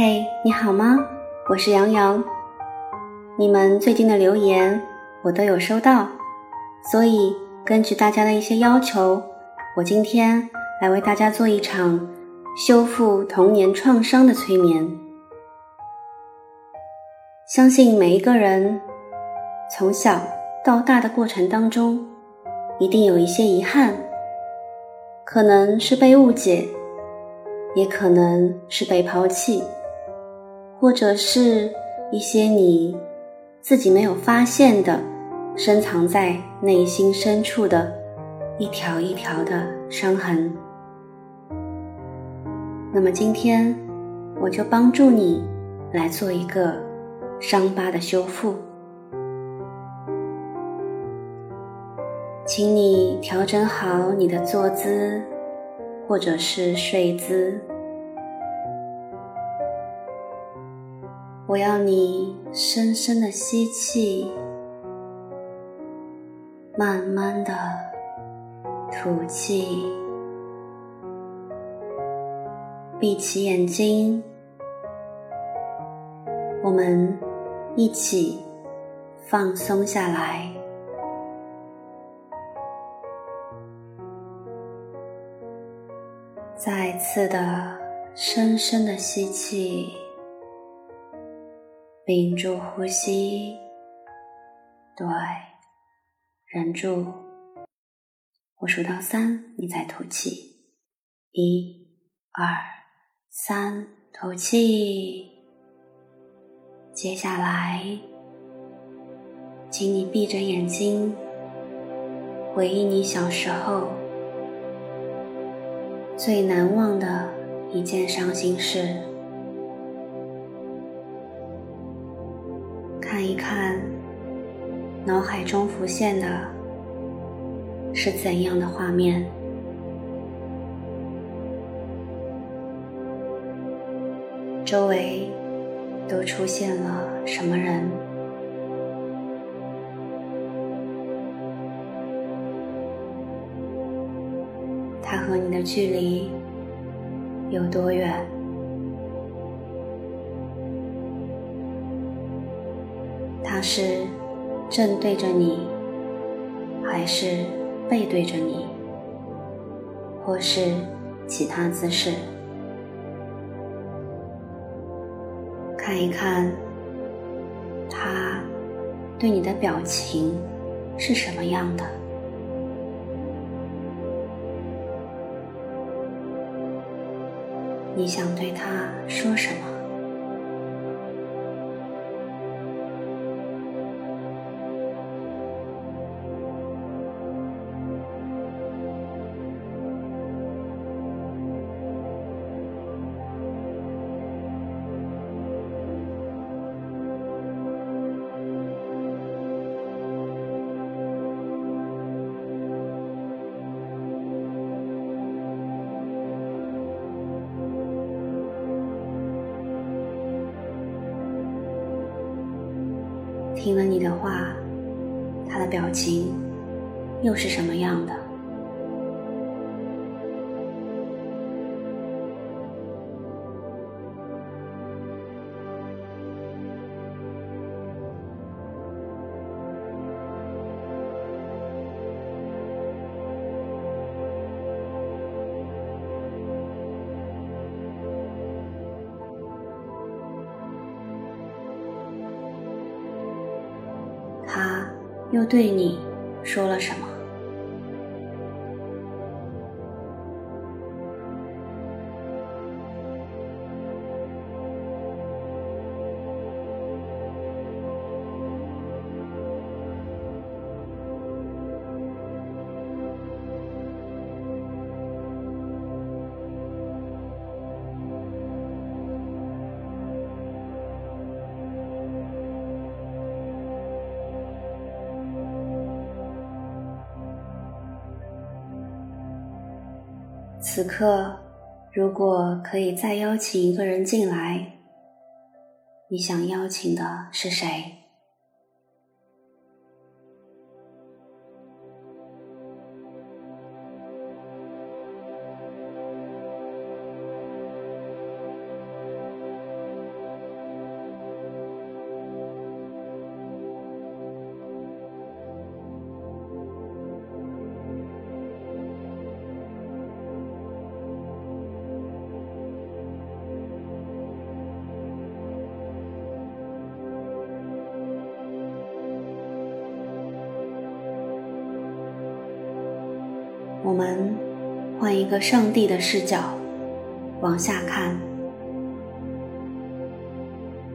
嘿，你好吗？我是杨洋。你们最近的留言我都有收到，所以根据大家的一些要求，我今天来为大家做一场修复童年创伤的催眠。相信每一个人从小到大的过程当中，一定有一些遗憾，可能是被误解，也可能是被抛弃。或者是一些你自己没有发现的，深藏在内心深处的一条一条的伤痕。那么今天我就帮助你来做一个伤疤的修复，请你调整好你的坐姿，或者是睡姿。我要你深深的吸气，慢慢的吐气，闭起眼睛，我们一起放松下来，再次的深深的吸气。屏住呼吸，对，忍住。我数到三，你再吐气。一、二、三，吐气。接下来，请你闭着眼睛，回忆你小时候最难忘的一件伤心事。一看，脑海中浮现的是怎样的画面？周围都出现了什么人？他和你的距离有多远？他是正对着你，还是背对着你，或是其他姿势？看一看他对你的表情是什么样的？你想对他说什么？听了你的话，他的表情又是什么样的？又对你说了什么？此刻，如果可以再邀请一个人进来，你想邀请的是谁？我们换一个上帝的视角往下看，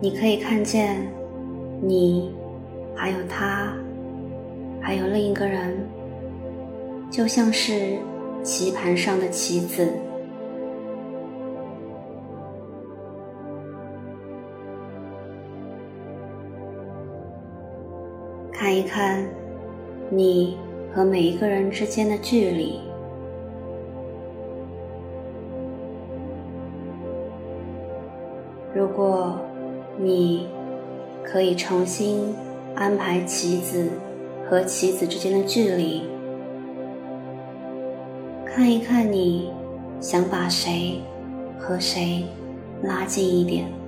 你可以看见你，还有他，还有另一个人，就像是棋盘上的棋子。看一看你和每一个人之间的距离。如果你可以重新安排棋子和棋子之间的距离，看一看你想把谁和谁拉近一点。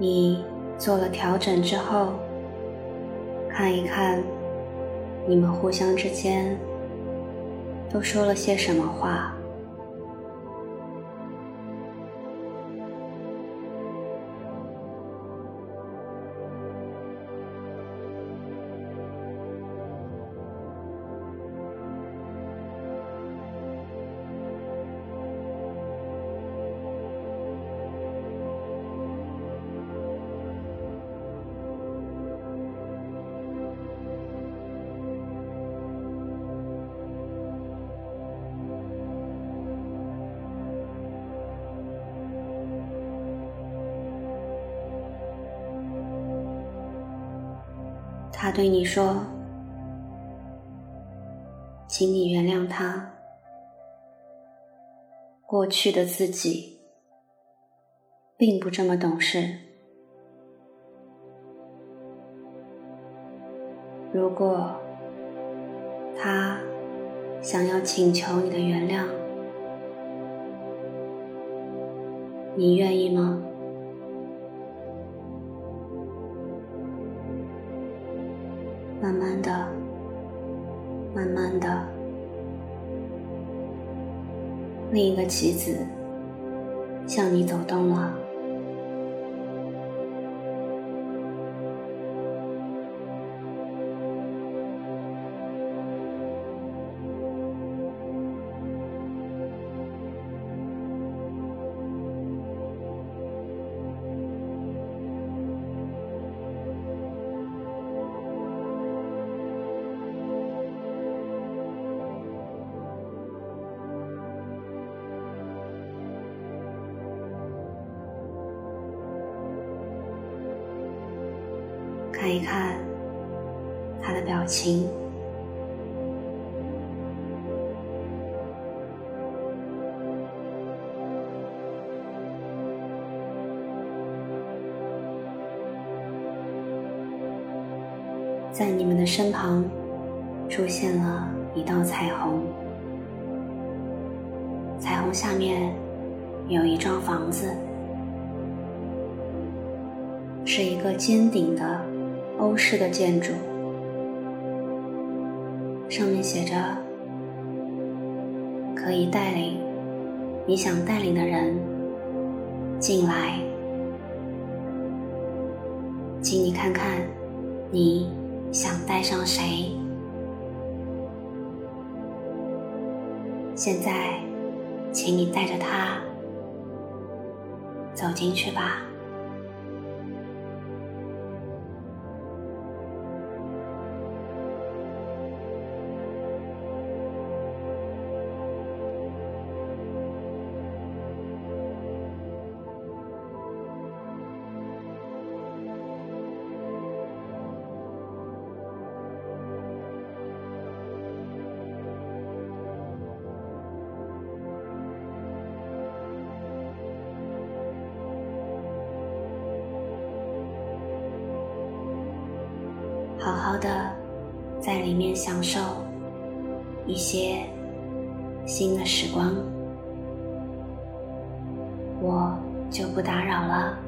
你做了调整之后，看一看你们互相之间都说了些什么话。他对你说：“请你原谅他。过去的自己并不这么懂事。如果他想要请求你的原谅，你愿意吗？”慢慢的，慢慢的，另一个棋子向你走动了。看一看他的表情，在你们的身旁出现了一道彩虹，彩虹下面有一幢房子，是一个尖顶的。欧式的建筑，上面写着“可以带领你想带领的人进来”，请你看看你想带上谁。现在，请你带着他走进去吧。的在里面享受一些新的时光，我就不打扰了。